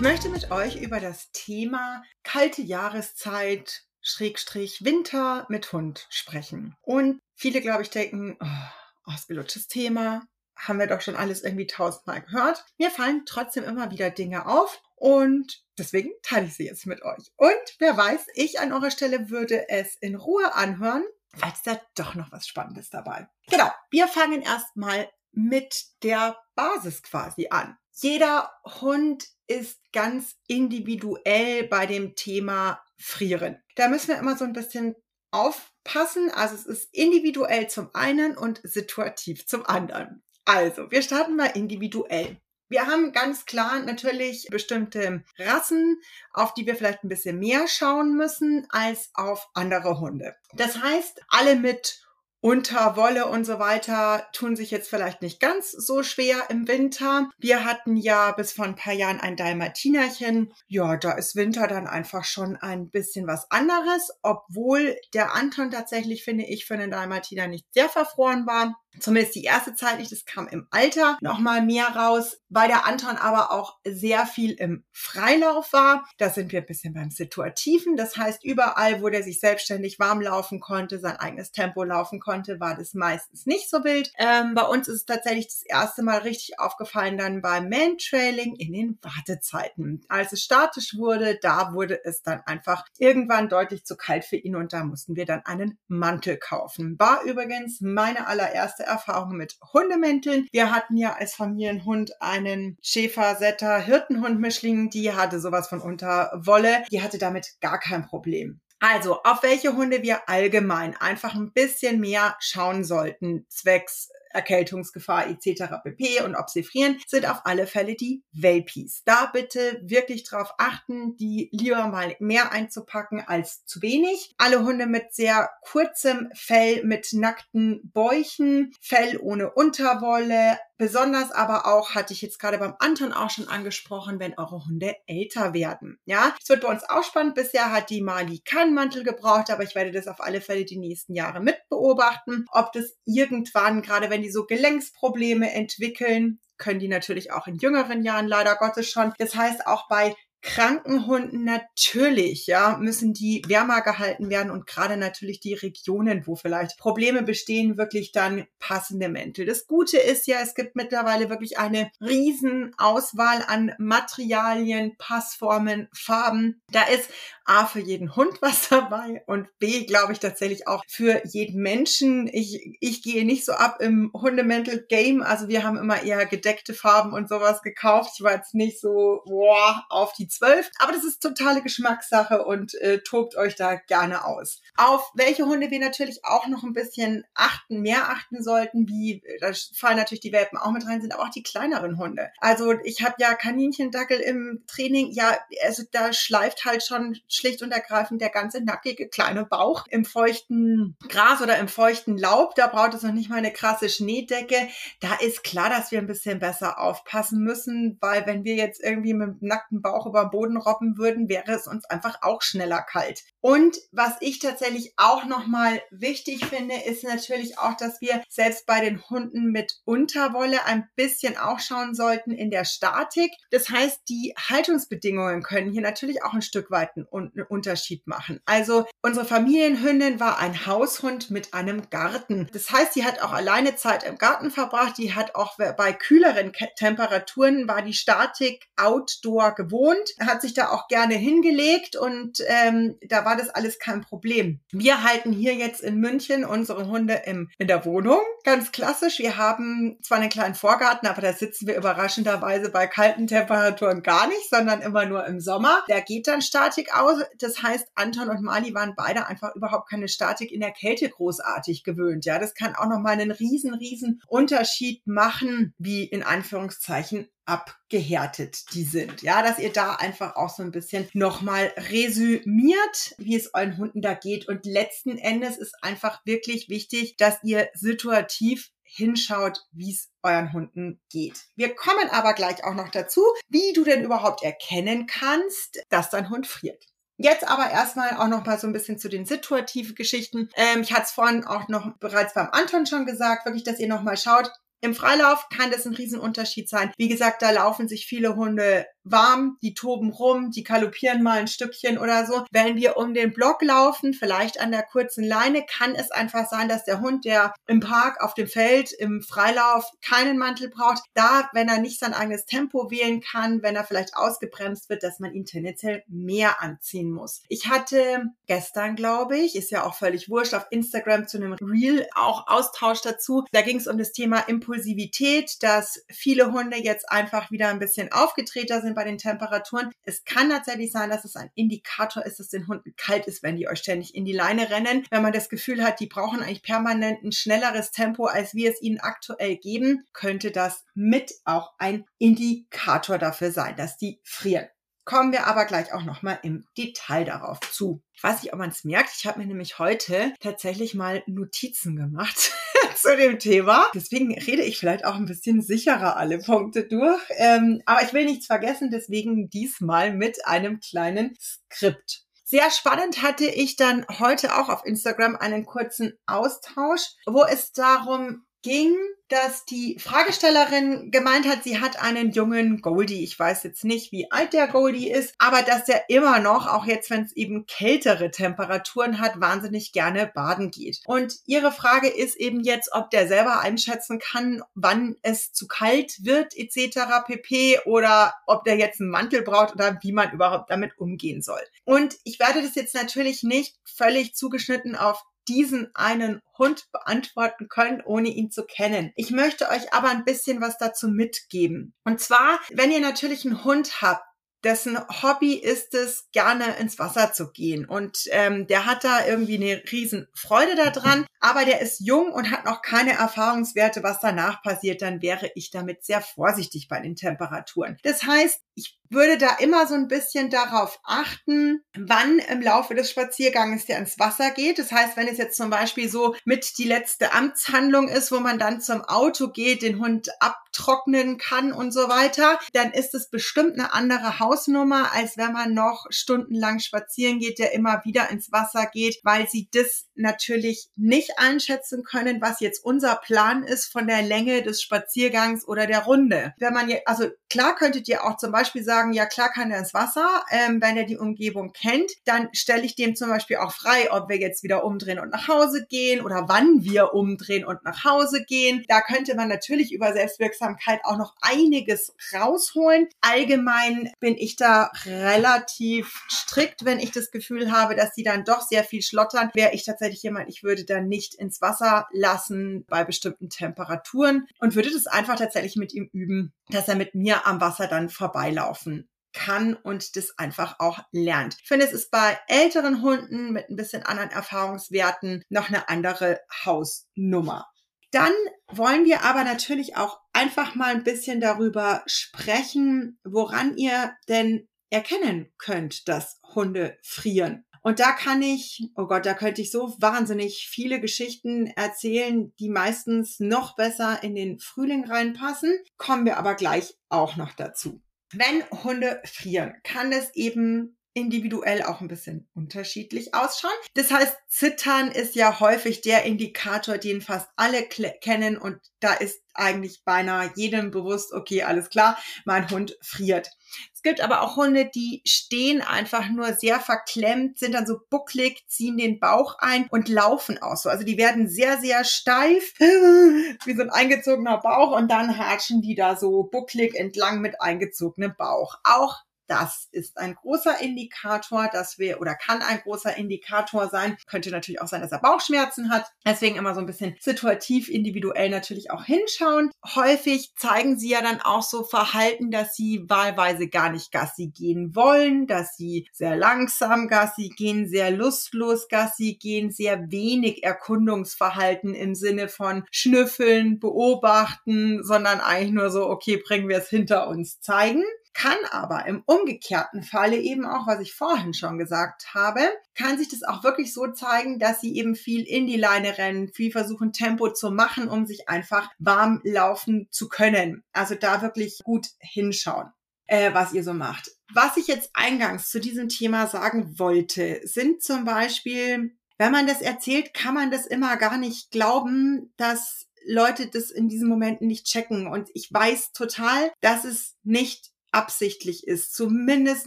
Ich möchte mit euch über das Thema kalte Jahreszeit, Schrägstrich Winter mit Hund sprechen. Und viele, glaube ich, denken, oh, ausgelutschtes Thema, haben wir doch schon alles irgendwie tausendmal gehört. Mir fallen trotzdem immer wieder Dinge auf und deswegen teile ich sie jetzt mit euch. Und wer weiß, ich an eurer Stelle würde es in Ruhe anhören, es da doch noch was Spannendes dabei. Genau, wir fangen erstmal mit der Basis quasi an. Jeder Hund ist ganz individuell bei dem Thema Frieren. Da müssen wir immer so ein bisschen aufpassen. Also es ist individuell zum einen und situativ zum anderen. Also, wir starten mal individuell. Wir haben ganz klar natürlich bestimmte Rassen, auf die wir vielleicht ein bisschen mehr schauen müssen als auf andere Hunde. Das heißt, alle mit unter Wolle und so weiter tun sich jetzt vielleicht nicht ganz so schwer im Winter. Wir hatten ja bis vor ein paar Jahren ein Dalmatinerchen. Ja, da ist Winter dann einfach schon ein bisschen was anderes, obwohl der Anton tatsächlich, finde ich, für einen Dalmatiner nicht sehr verfroren war. Zumindest die erste Zeit nicht, das kam im Alter noch mal mehr raus, weil der Anton aber auch sehr viel im Freilauf war. Da sind wir ein bisschen beim Situativen. Das heißt, überall, wo der sich selbstständig warm laufen konnte, sein eigenes Tempo laufen konnte, war das meistens nicht so wild. Ähm, bei uns ist es tatsächlich das erste Mal richtig aufgefallen dann beim Mantrailing in den Wartezeiten. Als es statisch wurde, da wurde es dann einfach irgendwann deutlich zu kalt für ihn und da mussten wir dann einen Mantel kaufen. War übrigens meine allererste erste Erfahrung mit Hundemänteln. Wir hatten ja als Familienhund einen Schäfer, Setter, Hirtenhund-Mischling, die hatte sowas von Unterwolle. Die hatte damit gar kein Problem. Also, auf welche Hunde wir allgemein einfach ein bisschen mehr schauen sollten, zwecks Erkältungsgefahr etc. pp. und ob sie frieren, sind auf alle Fälle die Welpies. Da bitte wirklich drauf achten, die lieber mal mehr einzupacken als zu wenig. Alle Hunde mit sehr kurzem Fell, mit nackten Bäuchen, Fell ohne Unterwolle, Besonders aber auch, hatte ich jetzt gerade beim Anton auch schon angesprochen, wenn eure Hunde älter werden. Ja, es wird bei uns auch spannend. Bisher hat die Mali keinen Mantel gebraucht, aber ich werde das auf alle Fälle die nächsten Jahre mit beobachten, ob das irgendwann, gerade wenn die so Gelenksprobleme entwickeln, können die natürlich auch in jüngeren Jahren leider Gottes schon. Das heißt, auch bei Krankenhunden natürlich, ja, müssen die wärmer gehalten werden und gerade natürlich die Regionen, wo vielleicht Probleme bestehen, wirklich dann passende Mäntel. Das Gute ist ja, es gibt mittlerweile wirklich eine riesen Auswahl an Materialien, Passformen, Farben. Da ist A für jeden Hund was dabei und B, glaube ich, tatsächlich auch für jeden Menschen. Ich, ich gehe nicht so ab im Hundemäntel-Game. Also wir haben immer eher gedeckte Farben und sowas gekauft. Ich war jetzt nicht so boah, auf die zwölf. Aber das ist totale Geschmackssache und äh, tobt euch da gerne aus. Auf welche Hunde wir natürlich auch noch ein bisschen achten, mehr achten sollten, wie, da fallen natürlich die Welpen auch mit rein, sind aber auch die kleineren Hunde. Also ich habe ja Kaninchendackel im Training, ja, also da schleift halt schon schlicht und ergreifend der ganze nackige kleine Bauch im feuchten Gras oder im feuchten Laub. Da braucht es noch nicht mal eine krasse Schneedecke. Da ist klar, dass wir ein bisschen besser aufpassen müssen, weil wenn wir jetzt irgendwie mit dem nackten Bauch über den Boden robben würden, wäre es uns einfach auch schneller kalt. Und was ich tatsächlich auch nochmal wichtig finde, ist natürlich auch, dass wir selbst bei den Hunden mit Unterwolle ein bisschen auch schauen sollten in der Statik. Das heißt, die Haltungsbedingungen können hier natürlich auch ein Stück weit einen Unterschied machen. Also unsere Familienhündin war ein Haushund mit einem Garten. Das heißt, sie hat auch alleine Zeit im Garten verbracht. Die hat auch bei kühleren Temperaturen war die Statik outdoor gewohnt, hat sich da auch gerne hingelegt und ähm, da war war das alles kein Problem. Wir halten hier jetzt in München unsere Hunde im, in der Wohnung, ganz klassisch. Wir haben zwar einen kleinen Vorgarten, aber da sitzen wir überraschenderweise bei kalten Temperaturen gar nicht, sondern immer nur im Sommer. Der geht dann Statik aus. Das heißt, Anton und Mali waren beide einfach überhaupt keine Statik in der Kälte großartig gewöhnt. Ja, das kann auch nochmal einen riesen, riesen Unterschied machen, wie in Anführungszeichen abgehärtet die sind. Ja, dass ihr da einfach auch so ein bisschen nochmal resümiert, wie es euren Hunden da geht. Und letzten Endes ist einfach wirklich wichtig, dass ihr situativ hinschaut, wie es euren Hunden geht. Wir kommen aber gleich auch noch dazu, wie du denn überhaupt erkennen kannst, dass dein Hund friert. Jetzt aber erstmal auch noch mal so ein bisschen zu den situativen Geschichten. Ähm, ich hatte es vorhin auch noch bereits beim Anton schon gesagt, wirklich, dass ihr noch mal schaut, im Freilauf kann das ein Riesenunterschied sein. Wie gesagt, da laufen sich viele Hunde warm, die toben rum, die galoppieren mal ein Stückchen oder so. Wenn wir um den Block laufen, vielleicht an der kurzen Leine, kann es einfach sein, dass der Hund, der im Park, auf dem Feld, im Freilauf keinen Mantel braucht, da, wenn er nicht sein eigenes Tempo wählen kann, wenn er vielleicht ausgebremst wird, dass man ihn tendenziell mehr anziehen muss. Ich hatte gestern, glaube ich, ist ja auch völlig wurscht, auf Instagram zu einem Reel auch Austausch dazu. Da ging es um das Thema Impulsivität, dass viele Hunde jetzt einfach wieder ein bisschen aufgetreter sind bei den Temperaturen. Es kann tatsächlich sein, dass es ein Indikator ist, dass den Hunden kalt ist, wenn die euch ständig in die Leine rennen. Wenn man das Gefühl hat, die brauchen eigentlich permanent ein schnelleres Tempo, als wir es ihnen aktuell geben, könnte das mit auch ein Indikator dafür sein, dass die frieren. Kommen wir aber gleich auch nochmal im Detail darauf zu. Ich weiß nicht, ob man es merkt. Ich habe mir nämlich heute tatsächlich mal Notizen gemacht zu dem Thema. Deswegen rede ich vielleicht auch ein bisschen sicherer alle Punkte durch. Ähm, aber ich will nichts vergessen, deswegen diesmal mit einem kleinen Skript. Sehr spannend hatte ich dann heute auch auf Instagram einen kurzen Austausch, wo es darum ging, dass die Fragestellerin gemeint hat, sie hat einen jungen Goldie. Ich weiß jetzt nicht, wie alt der Goldie ist, aber dass der immer noch, auch jetzt, wenn es eben kältere Temperaturen hat, wahnsinnig gerne baden geht. Und ihre Frage ist eben jetzt, ob der selber einschätzen kann, wann es zu kalt wird etc. pp. oder ob der jetzt einen Mantel braucht oder wie man überhaupt damit umgehen soll. Und ich werde das jetzt natürlich nicht völlig zugeschnitten auf diesen einen Hund beantworten können, ohne ihn zu kennen. Ich möchte euch aber ein bisschen was dazu mitgeben. Und zwar, wenn ihr natürlich einen Hund habt, dessen Hobby ist es, gerne ins Wasser zu gehen. Und ähm, der hat da irgendwie eine riesen Freude daran, aber der ist jung und hat noch keine Erfahrungswerte, was danach passiert, dann wäre ich damit sehr vorsichtig bei den Temperaturen. Das heißt, ich würde da immer so ein bisschen darauf achten, wann im Laufe des Spazierganges der ins Wasser geht. Das heißt, wenn es jetzt zum Beispiel so mit die letzte Amtshandlung ist, wo man dann zum Auto geht, den Hund abtrocknen kann und so weiter, dann ist es bestimmt eine andere Hausnummer, als wenn man noch stundenlang spazieren geht, der immer wieder ins Wasser geht, weil sie das natürlich nicht einschätzen können, was jetzt unser Plan ist von der Länge des Spaziergangs oder der Runde. Wenn man also klar könntet ihr auch zum Beispiel sagen, sagen, ja klar kann er ins Wasser, ähm, wenn er die Umgebung kennt, dann stelle ich dem zum Beispiel auch frei, ob wir jetzt wieder umdrehen und nach Hause gehen oder wann wir umdrehen und nach Hause gehen. Da könnte man natürlich über Selbstwirksamkeit auch noch einiges rausholen. Allgemein bin ich da relativ strikt, wenn ich das Gefühl habe, dass sie dann doch sehr viel schlottern. Wäre ich tatsächlich jemand, ich würde dann nicht ins Wasser lassen bei bestimmten Temperaturen und würde das einfach tatsächlich mit ihm üben, dass er mit mir am Wasser dann vorbeilaufen kann und das einfach auch lernt. Ich finde, es ist bei älteren Hunden mit ein bisschen anderen Erfahrungswerten noch eine andere Hausnummer. Dann wollen wir aber natürlich auch einfach mal ein bisschen darüber sprechen, woran ihr denn erkennen könnt, dass Hunde frieren. Und da kann ich, oh Gott, da könnte ich so wahnsinnig viele Geschichten erzählen, die meistens noch besser in den Frühling reinpassen. Kommen wir aber gleich auch noch dazu. Wenn Hunde frieren, kann es eben individuell auch ein bisschen unterschiedlich ausschauen. Das heißt, Zittern ist ja häufig der Indikator, den fast alle kennen und da ist eigentlich beinahe jedem bewusst, okay, alles klar, mein Hund friert. Es gibt aber auch Hunde, die stehen einfach nur sehr verklemmt, sind dann so bucklig, ziehen den Bauch ein und laufen auch so. Also die werden sehr, sehr steif, wie so ein eingezogener Bauch und dann hatschen die da so bucklig entlang mit eingezogenem Bauch. Auch Das ist ein großer Indikator, dass wir oder kann ein großer Indikator sein. Könnte natürlich auch sein, dass er Bauchschmerzen hat. Deswegen immer so ein bisschen situativ, individuell natürlich auch hinschauen. Häufig zeigen sie ja dann auch so Verhalten, dass sie wahlweise gar nicht Gassi gehen wollen, dass sie sehr langsam Gassi gehen, sehr lustlos Gassi gehen, sehr wenig Erkundungsverhalten im Sinne von schnüffeln, beobachten, sondern eigentlich nur so, okay, bringen wir es hinter uns zeigen kann aber im umgekehrten Falle eben auch, was ich vorhin schon gesagt habe, kann sich das auch wirklich so zeigen, dass sie eben viel in die Leine rennen, viel versuchen Tempo zu machen, um sich einfach warm laufen zu können. Also da wirklich gut hinschauen, äh, was ihr so macht. Was ich jetzt eingangs zu diesem Thema sagen wollte, sind zum Beispiel, wenn man das erzählt, kann man das immer gar nicht glauben, dass Leute das in diesen Momenten nicht checken. Und ich weiß total, dass es nicht absichtlich ist, zumindest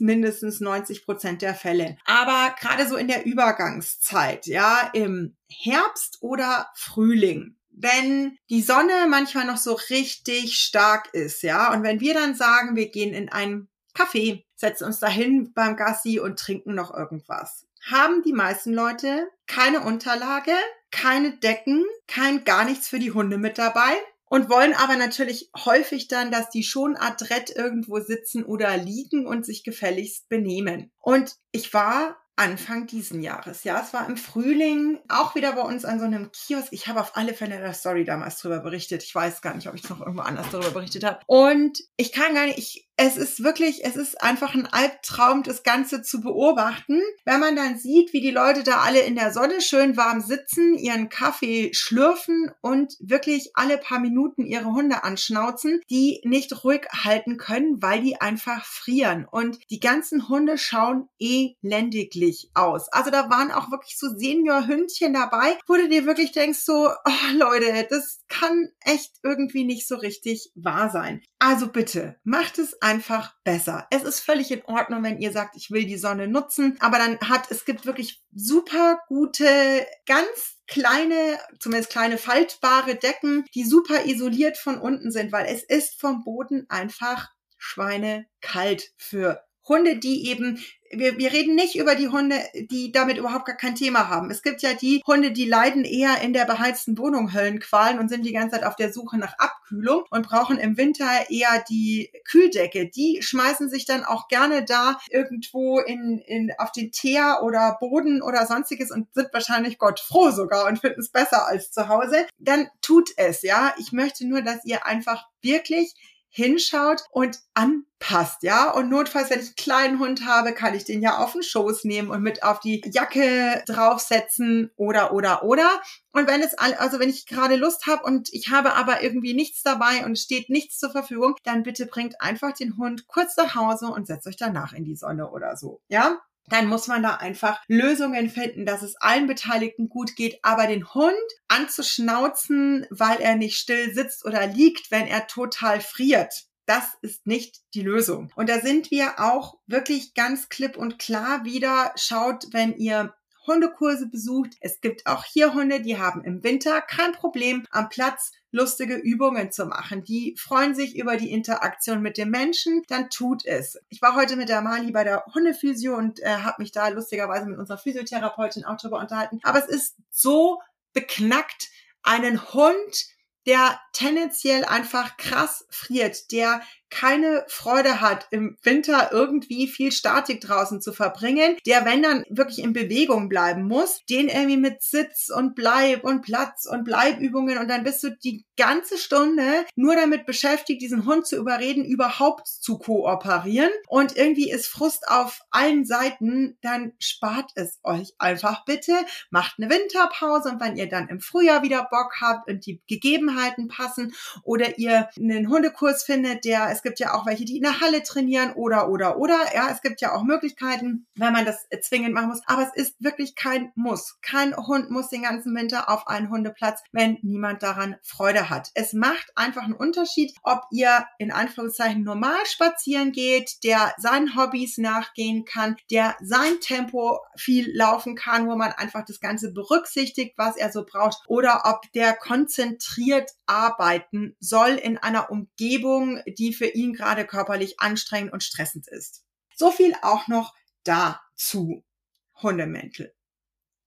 mindestens 90 Prozent der Fälle. Aber gerade so in der Übergangszeit, ja, im Herbst oder Frühling, wenn die Sonne manchmal noch so richtig stark ist, ja, und wenn wir dann sagen, wir gehen in ein Café, setzen uns dahin beim Gassi und trinken noch irgendwas, haben die meisten Leute keine Unterlage, keine Decken, kein gar nichts für die Hunde mit dabei und wollen aber natürlich häufig dann, dass die schon adrett irgendwo sitzen oder liegen und sich gefälligst benehmen. Und ich war Anfang diesen Jahres. Ja, es war im Frühling, auch wieder bei uns an so einem Kiosk. Ich habe auf alle Fälle der Story damals drüber berichtet. Ich weiß gar nicht, ob ich noch irgendwo anders darüber berichtet habe. Und ich kann gar nicht, ich es ist wirklich, es ist einfach ein Albtraum, das Ganze zu beobachten, wenn man dann sieht, wie die Leute da alle in der Sonne schön warm sitzen, ihren Kaffee schlürfen und wirklich alle paar Minuten ihre Hunde anschnauzen, die nicht ruhig halten können, weil die einfach frieren. Und die ganzen Hunde schauen elendiglich aus. Also da waren auch wirklich so Senior-Hündchen dabei, wo du dir wirklich denkst so, oh Leute, das kann echt irgendwie nicht so richtig wahr sein. Also bitte, macht es einfach besser. Es ist völlig in Ordnung, wenn ihr sagt, ich will die Sonne nutzen, aber dann hat, es gibt wirklich super gute, ganz kleine, zumindest kleine faltbare Decken, die super isoliert von unten sind, weil es ist vom Boden einfach schweinekalt für Hunde, die eben wir, wir reden nicht über die Hunde, die damit überhaupt gar kein Thema haben. Es gibt ja die Hunde, die leiden eher in der beheizten Wohnung Höllenqualen und sind die ganze Zeit auf der Suche nach Abkühlung und brauchen im Winter eher die Kühldecke. Die schmeißen sich dann auch gerne da irgendwo in, in, auf den Teer oder Boden oder sonstiges und sind wahrscheinlich Gott froh sogar und finden es besser als zu Hause. Dann tut es, ja. Ich möchte nur, dass ihr einfach wirklich hinschaut und anpasst, ja. Und notfalls, wenn ich einen kleinen Hund habe, kann ich den ja auf den Schoß nehmen und mit auf die Jacke draufsetzen oder, oder, oder. Und wenn es, also wenn ich gerade Lust habe und ich habe aber irgendwie nichts dabei und steht nichts zur Verfügung, dann bitte bringt einfach den Hund kurz nach Hause und setzt euch danach in die Sonne oder so, ja dann muss man da einfach Lösungen finden, dass es allen Beteiligten gut geht. Aber den Hund anzuschnauzen, weil er nicht still sitzt oder liegt, wenn er total friert, das ist nicht die Lösung. Und da sind wir auch wirklich ganz klipp und klar wieder. Schaut, wenn ihr Hundekurse besucht. Es gibt auch hier Hunde, die haben im Winter kein Problem am Platz lustige Übungen zu machen. Die freuen sich über die Interaktion mit dem Menschen, dann tut es. Ich war heute mit der Mali bei der Hundephysio und äh, habe mich da lustigerweise mit unserer Physiotherapeutin auch drüber unterhalten. Aber es ist so beknackt, einen Hund der tendenziell einfach krass friert, der keine Freude hat, im Winter irgendwie viel Statik draußen zu verbringen, der, wenn dann wirklich in Bewegung bleiben muss, den irgendwie mit Sitz und Bleib und Platz und Bleibübungen und dann bist du die ganze Stunde nur damit beschäftigt, diesen Hund zu überreden, überhaupt zu kooperieren. Und irgendwie ist Frust auf allen Seiten, dann spart es euch einfach bitte, macht eine Winterpause und wenn ihr dann im Frühjahr wieder Bock habt und die Gegebenheiten passen oder ihr einen Hundekurs findet, der es gibt ja auch welche, die in der Halle trainieren oder, oder, oder. Ja, es gibt ja auch Möglichkeiten, wenn man das zwingend machen muss. Aber es ist wirklich kein Muss. Kein Hund muss den ganzen Winter auf einen Hundeplatz, wenn niemand daran Freude hat. Es macht einfach einen Unterschied, ob ihr in Anführungszeichen normal spazieren geht, der seinen Hobbys nachgehen kann, der sein Tempo viel laufen kann, wo man einfach das Ganze berücksichtigt, was er so braucht, oder ob der konzentriert arbeiten soll in einer Umgebung, die für ihn gerade körperlich anstrengend und stressend ist. So viel auch noch dazu. Hundemäntel.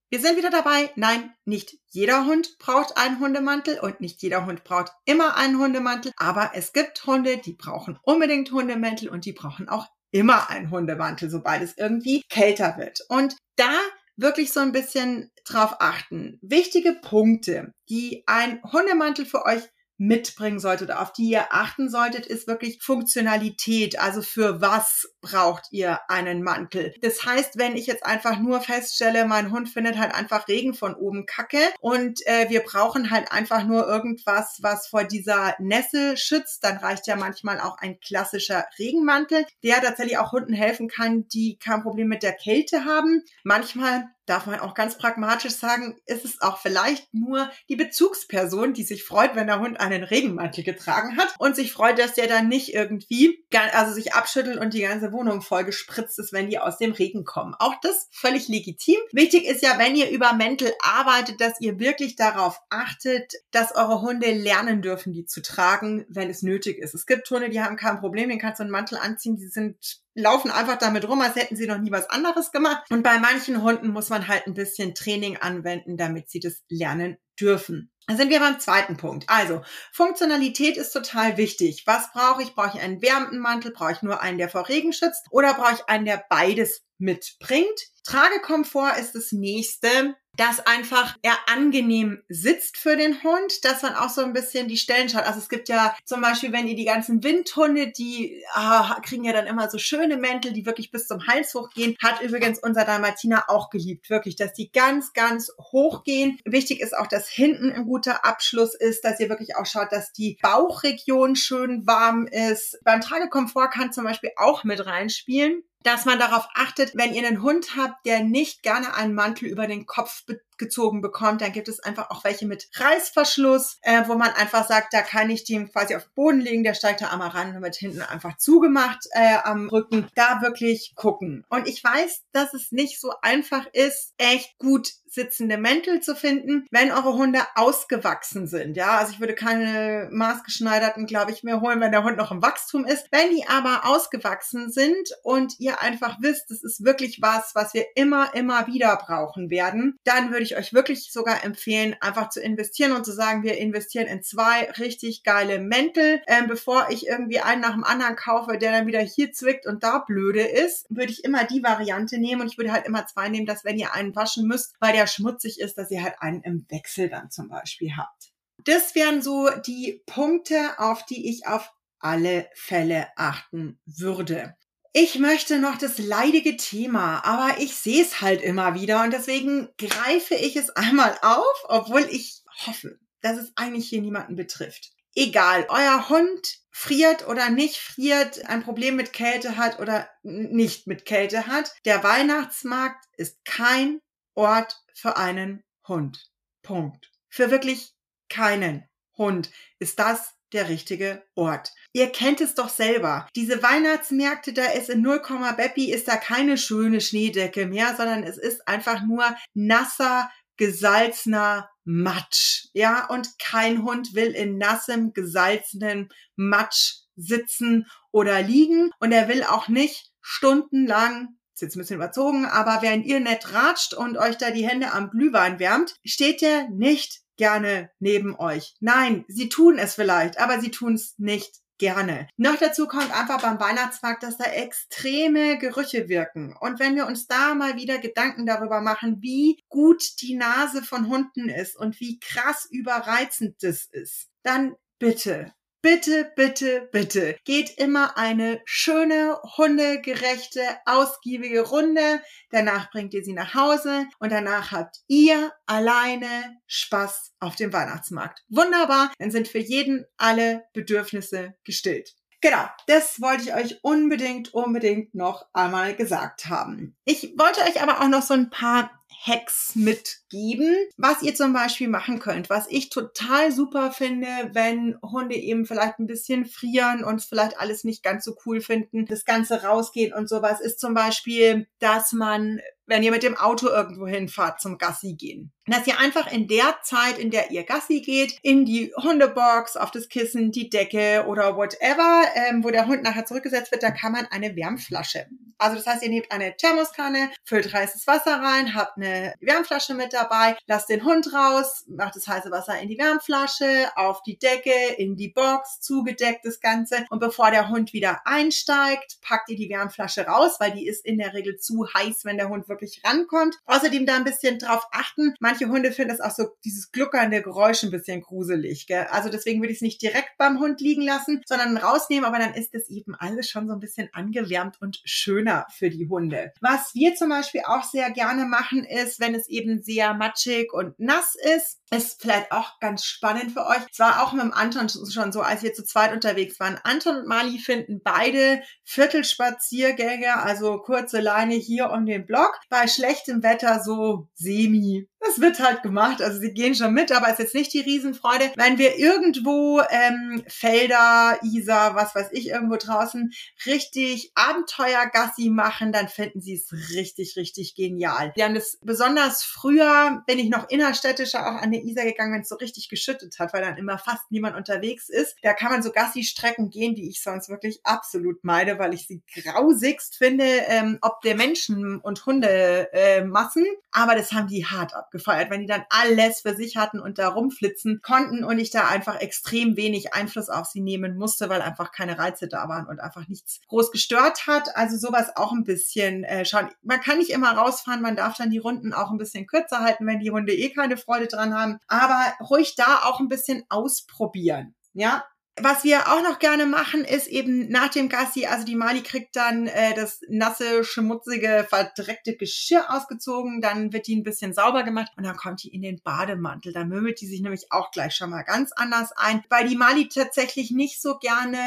Wir sind wieder dabei. Nein, nicht jeder Hund braucht einen Hundemantel und nicht jeder Hund braucht immer einen Hundemantel. Aber es gibt Hunde, die brauchen unbedingt Hundemäntel und die brauchen auch immer einen Hundemantel, sobald es irgendwie kälter wird. Und da wirklich so ein bisschen drauf achten. Wichtige Punkte, die ein Hundemantel für euch mitbringen solltet, auf die ihr achten solltet, ist wirklich Funktionalität. Also für was braucht ihr einen Mantel? Das heißt, wenn ich jetzt einfach nur feststelle, mein Hund findet halt einfach Regen von oben Kacke und äh, wir brauchen halt einfach nur irgendwas, was vor dieser Nässe schützt, dann reicht ja manchmal auch ein klassischer Regenmantel, der tatsächlich auch Hunden helfen kann, die kein Problem mit der Kälte haben. Manchmal darf man auch ganz pragmatisch sagen, ist es auch vielleicht nur die Bezugsperson, die sich freut, wenn der Hund einen Regenmantel getragen hat und sich freut, dass der dann nicht irgendwie, also sich abschüttelt und die ganze Wohnung voll gespritzt ist, wenn die aus dem Regen kommen. Auch das völlig legitim. Wichtig ist ja, wenn ihr über Mäntel arbeitet, dass ihr wirklich darauf achtet, dass eure Hunde lernen dürfen, die zu tragen, wenn es nötig ist. Es gibt Hunde, die haben kein Problem, den kannst du einen Mantel anziehen, die sind laufen einfach damit rum, als hätten sie noch nie was anderes gemacht. Und bei manchen Hunden muss man halt ein bisschen Training anwenden, damit sie das lernen dürfen. Sind wir beim zweiten Punkt. Also, Funktionalität ist total wichtig. Was brauche ich? Brauche ich einen wärmenden Mantel? Brauche ich nur einen, der vor Regen schützt? Oder brauche ich einen, der beides mitbringt? Tragekomfort ist das nächste dass einfach er angenehm sitzt für den Hund, dass man auch so ein bisschen die Stellen schaut. Also es gibt ja zum Beispiel, wenn ihr die ganzen Windhunde, die ah, kriegen ja dann immer so schöne Mäntel, die wirklich bis zum Hals hochgehen, hat übrigens unser Dalmatiner auch geliebt, wirklich, dass die ganz, ganz hoch gehen. Wichtig ist auch, dass hinten ein guter Abschluss ist, dass ihr wirklich auch schaut, dass die Bauchregion schön warm ist. Beim Tragekomfort kann zum Beispiel auch mit reinspielen dass man darauf achtet, wenn ihr einen Hund habt, der nicht gerne einen Mantel über den Kopf gezogen bekommt, dann gibt es einfach auch welche mit Reißverschluss, äh, wo man einfach sagt, da kann ich den quasi auf den Boden legen, der steigt da einmal ran und wird hinten einfach zugemacht äh, am Rücken. Da wirklich gucken. Und ich weiß, dass es nicht so einfach ist, echt gut sitzende Mäntel zu finden, wenn eure Hunde ausgewachsen sind. Ja, also ich würde keine maßgeschneiderten, glaube ich, mehr holen, wenn der Hund noch im Wachstum ist. Wenn die aber ausgewachsen sind und ihr einfach wisst, das ist wirklich was, was wir immer, immer wieder brauchen werden, dann würde ich euch wirklich sogar empfehlen, einfach zu investieren und zu sagen, wir investieren in zwei richtig geile Mäntel, ähm, bevor ich irgendwie einen nach dem anderen kaufe, der dann wieder hier zwickt und da blöde ist, würde ich immer die Variante nehmen und ich würde halt immer zwei nehmen, dass wenn ihr einen waschen müsst, weil der schmutzig ist, dass ihr halt einen im Wechsel dann zum Beispiel habt. Das wären so die Punkte, auf die ich auf alle Fälle achten würde. Ich möchte noch das leidige Thema, aber ich sehe es halt immer wieder und deswegen greife ich es einmal auf, obwohl ich hoffe, dass es eigentlich hier niemanden betrifft. Egal, euer Hund friert oder nicht friert, ein Problem mit Kälte hat oder nicht mit Kälte hat. Der Weihnachtsmarkt ist kein Ort für einen Hund. Punkt. Für wirklich keinen Hund ist das der richtige Ort. Ihr kennt es doch selber. Diese Weihnachtsmärkte, da ist in 0, Beppi ist da keine schöne Schneedecke mehr, sondern es ist einfach nur nasser, gesalzener Matsch. Ja, und kein Hund will in nassem, gesalzenem Matsch sitzen oder liegen und er will auch nicht stundenlang ist jetzt ein bisschen überzogen, aber während ihr nett ratscht und euch da die Hände am Glühwein wärmt, steht der nicht gerne neben euch. Nein, sie tun es vielleicht, aber sie tun es nicht gerne. Noch dazu kommt einfach beim Weihnachtsmarkt, dass da extreme Gerüche wirken. Und wenn wir uns da mal wieder Gedanken darüber machen, wie gut die Nase von Hunden ist und wie krass überreizend das ist, dann bitte bitte, bitte, bitte geht immer eine schöne, hundegerechte, ausgiebige Runde. Danach bringt ihr sie nach Hause und danach habt ihr alleine Spaß auf dem Weihnachtsmarkt. Wunderbar, dann sind für jeden alle Bedürfnisse gestillt. Genau, das wollte ich euch unbedingt, unbedingt noch einmal gesagt haben. Ich wollte euch aber auch noch so ein paar Hacks mitgeben, was ihr zum Beispiel machen könnt. Was ich total super finde, wenn Hunde eben vielleicht ein bisschen frieren und vielleicht alles nicht ganz so cool finden, das Ganze rausgehen und sowas, ist zum Beispiel, dass man wenn ihr mit dem Auto irgendwo hinfahrt zum Gassi gehen. Dass ihr einfach in der Zeit, in der ihr Gassi geht, in die Hundebox, auf das Kissen, die Decke oder whatever, ähm, wo der Hund nachher zurückgesetzt wird, da kann man eine Wärmflasche. Also das heißt, ihr nehmt eine Thermoskanne, füllt heißes Wasser rein, habt eine Wärmflasche mit dabei, lasst den Hund raus, macht das heiße Wasser in die Wärmflasche, auf die Decke, in die Box, zugedeckt das Ganze. Und bevor der Hund wieder einsteigt, packt ihr die Wärmflasche raus, weil die ist in der Regel zu heiß, wenn der Hund wirklich rankommt. Außerdem da ein bisschen drauf achten. Manche Hunde finden das auch so, dieses gluckernde Geräusch ein bisschen gruselig. Gell? Also deswegen würde ich es nicht direkt beim Hund liegen lassen, sondern rausnehmen, aber dann ist es eben alles schon so ein bisschen angewärmt und schöner für die Hunde. Was wir zum Beispiel auch sehr gerne machen, ist, wenn es eben sehr matschig und nass ist, ist vielleicht auch ganz spannend für euch. Es war auch mit dem Anton schon so, als wir zu zweit unterwegs waren. Anton und Mali finden beide Viertelspaziergänge, also kurze Leine hier um den Block. Bei schlechtem Wetter so semi. Das wird halt gemacht. Also sie gehen schon mit, aber es ist jetzt nicht die Riesenfreude. Wenn wir irgendwo ähm, Felder, Isar, was weiß ich, irgendwo draußen richtig Abenteuergassi machen, dann finden sie es richtig, richtig genial. Die haben das besonders früher, bin ich noch innerstädtischer auch an der Isar gegangen, wenn es so richtig geschüttet hat, weil dann immer fast niemand unterwegs ist. Da kann man so Gassi-Strecken gehen, die ich sonst wirklich absolut meide, weil ich sie grausigst finde, ähm, ob der Menschen- und Hundemassen. Äh, Aber das haben die hart abgefeiert, wenn die dann alles für sich hatten und da rumflitzen konnten und ich da einfach extrem wenig Einfluss auf sie nehmen musste, weil einfach keine Reize da waren und einfach nichts groß gestört hat. Also sowas auch ein bisschen äh, schauen. Man kann nicht immer rausfahren, man darf dann die Runden auch ein bisschen kürzer halten, wenn die Hunde eh keine Freude dran haben. Aber ruhig da auch ein bisschen ausprobieren. Ja, was wir auch noch gerne machen, ist eben nach dem Gassi, also die Mali kriegt dann äh, das nasse, schmutzige, verdreckte Geschirr ausgezogen, dann wird die ein bisschen sauber gemacht und dann kommt die in den Bademantel. Da mümmelt die sich nämlich auch gleich schon mal ganz anders ein, weil die Mali tatsächlich nicht so gerne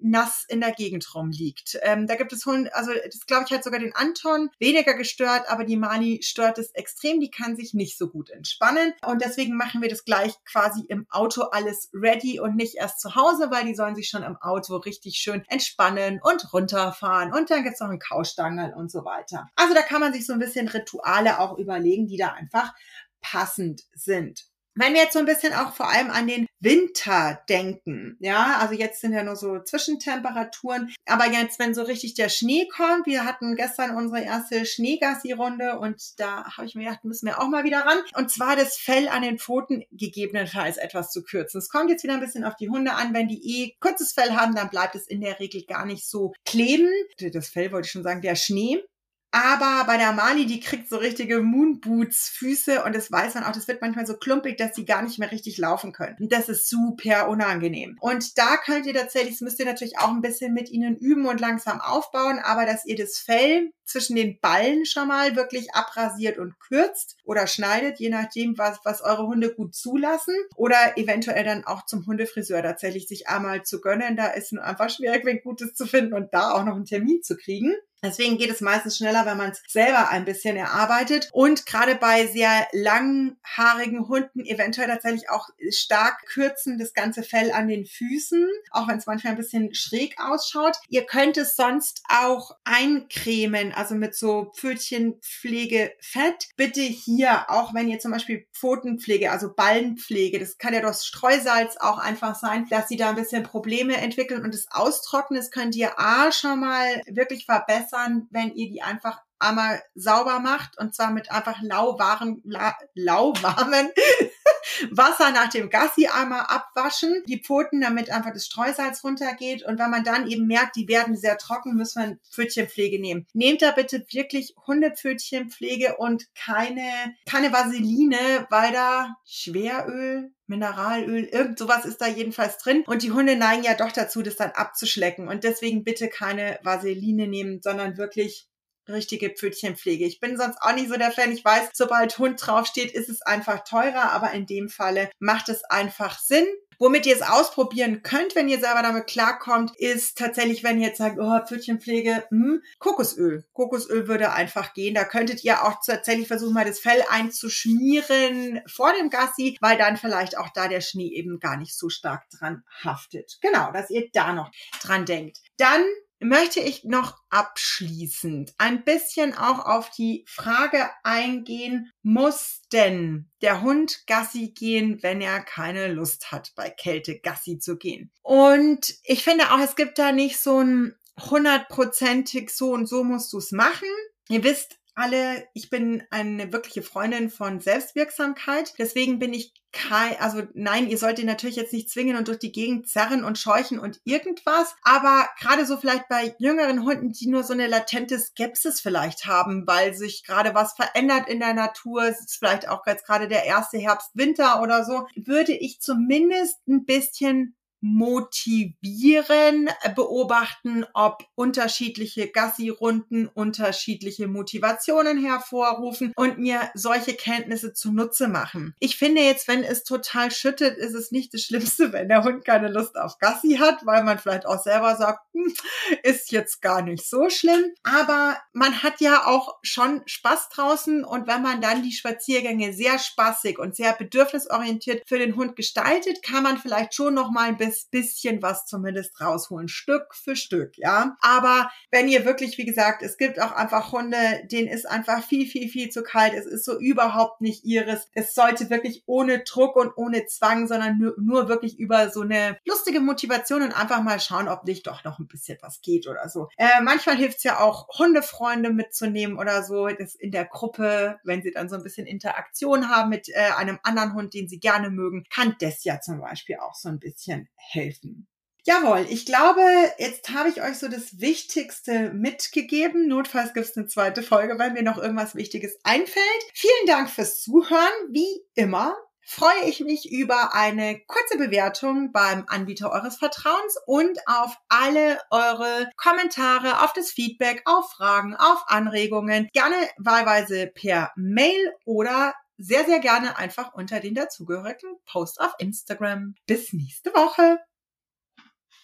nass in der Gegend rumliegt. Ähm, da gibt es Hunde, also das glaube ich hat sogar den Anton weniger gestört, aber die Mali stört es extrem, die kann sich nicht so gut entspannen und deswegen machen wir das gleich quasi im Auto alles ready und nicht erst zu Hause, weil die sollen sich schon im Auto richtig schön entspannen und runterfahren und dann gibt's noch einen Kaustangerl und so weiter. Also da kann man sich so ein bisschen Rituale auch überlegen, die da einfach passend sind. Wenn wir jetzt so ein bisschen auch vor allem an den Winter denken, ja, also jetzt sind ja nur so Zwischentemperaturen, aber jetzt, wenn so richtig der Schnee kommt, wir hatten gestern unsere erste Schneegassi-Runde und da habe ich mir gedacht, müssen wir auch mal wieder ran. Und zwar das Fell an den Pfoten gegebenenfalls etwas zu kürzen. Es kommt jetzt wieder ein bisschen auf die Hunde an. Wenn die eh kurzes Fell haben, dann bleibt es in der Regel gar nicht so kleben. Das Fell wollte ich schon sagen, der Schnee. Aber bei der Mali, die kriegt so richtige Moonboots Füße und das weiß man auch, das wird manchmal so klumpig, dass die gar nicht mehr richtig laufen können. Und das ist super unangenehm. Und da könnt ihr tatsächlich, das müsst ihr natürlich auch ein bisschen mit ihnen üben und langsam aufbauen, aber dass ihr das Fell zwischen den Ballen schon mal wirklich abrasiert und kürzt oder schneidet, je nachdem, was, was eure Hunde gut zulassen. Oder eventuell dann auch zum Hundefriseur tatsächlich sich einmal zu gönnen. Da ist es einfach schwierig, wenn Gutes zu finden und da auch noch einen Termin zu kriegen. Deswegen geht es meistens schneller, wenn man es selber ein bisschen erarbeitet und gerade bei sehr langhaarigen Hunden eventuell tatsächlich auch stark kürzen das ganze Fell an den Füßen, auch wenn es manchmal ein bisschen schräg ausschaut. Ihr könnt es sonst auch eincremen, also mit so Pfötchenpflegefett. Bitte hier, auch wenn ihr zum Beispiel Pfotenpflege, also Ballenpflege, das kann ja durch Streusalz auch einfach sein, dass sie da ein bisschen Probleme entwickeln und das Austrocknen, das könnt ihr A schon mal wirklich verbessern verbessern, wenn ihr die einfach einmal sauber macht und zwar mit einfach lauwarmen, la, lauwarmen Wasser nach dem Gassi einmal abwaschen, die Pfoten, damit einfach das Streusalz runtergeht und wenn man dann eben merkt, die werden sehr trocken, muss man Pfötchenpflege nehmen. Nehmt da bitte wirklich Hundepfötchenpflege und keine, keine Vaseline, weil da Schweröl, Mineralöl, irgend sowas ist da jedenfalls drin. Und die Hunde neigen ja doch dazu, das dann abzuschlecken. Und deswegen bitte keine Vaseline nehmen, sondern wirklich richtige Pfötchenpflege. Ich bin sonst auch nicht so der Fan. Ich weiß, sobald Hund draufsteht, ist es einfach teurer, aber in dem Falle macht es einfach Sinn. Womit ihr es ausprobieren könnt, wenn ihr selber damit klarkommt, ist tatsächlich, wenn ihr jetzt sagt, oh, Pfötchenpflege, hm, Kokosöl. Kokosöl würde einfach gehen. Da könntet ihr auch tatsächlich versuchen, mal das Fell einzuschmieren vor dem Gassi, weil dann vielleicht auch da der Schnee eben gar nicht so stark dran haftet. Genau, dass ihr da noch dran denkt. Dann möchte ich noch abschließend ein bisschen auch auf die Frage eingehen, muss denn der Hund Gassi gehen, wenn er keine Lust hat, bei Kälte Gassi zu gehen? Und ich finde auch, es gibt da nicht so ein hundertprozentig so und so musst du es machen. Ihr wisst, alle, ich bin eine wirkliche Freundin von Selbstwirksamkeit. Deswegen bin ich kein, also nein, ihr sollt ihn natürlich jetzt nicht zwingen und durch die Gegend zerren und scheuchen und irgendwas. Aber gerade so vielleicht bei jüngeren Hunden, die nur so eine latente Skepsis vielleicht haben, weil sich gerade was verändert in der Natur, es ist vielleicht auch jetzt gerade der erste Herbst, Winter oder so, würde ich zumindest ein bisschen motivieren, äh, beobachten, ob unterschiedliche Gassi-Runden unterschiedliche Motivationen hervorrufen und mir solche Kenntnisse zunutze machen. Ich finde jetzt, wenn es total schüttet, ist es nicht das Schlimmste, wenn der Hund keine Lust auf Gassi hat, weil man vielleicht auch selber sagt, hm, ist jetzt gar nicht so schlimm. Aber man hat ja auch schon Spaß draußen und wenn man dann die Spaziergänge sehr spaßig und sehr bedürfnisorientiert für den Hund gestaltet, kann man vielleicht schon noch mal ein bisschen bisschen was zumindest rausholen, Stück für Stück, ja. Aber wenn ihr wirklich, wie gesagt, es gibt auch einfach Hunde, denen ist einfach viel, viel, viel zu kalt. Es ist so überhaupt nicht ihres. Es sollte wirklich ohne Druck und ohne Zwang, sondern nur, nur wirklich über so eine lustige Motivation und einfach mal schauen, ob nicht doch noch ein bisschen was geht oder so. Äh, manchmal hilft es ja auch, Hundefreunde mitzunehmen oder so, das in der Gruppe, wenn sie dann so ein bisschen Interaktion haben mit äh, einem anderen Hund, den sie gerne mögen, kann das ja zum Beispiel auch so ein bisschen helfen. Jawohl, ich glaube, jetzt habe ich euch so das Wichtigste mitgegeben. Notfalls gibt es eine zweite Folge, weil mir noch irgendwas Wichtiges einfällt. Vielen Dank fürs Zuhören. Wie immer freue ich mich über eine kurze Bewertung beim Anbieter eures Vertrauens und auf alle eure Kommentare, auf das Feedback, auf Fragen, auf Anregungen. Gerne wahlweise per Mail oder sehr, sehr gerne einfach unter den dazugehörigen Post auf Instagram. Bis nächste Woche.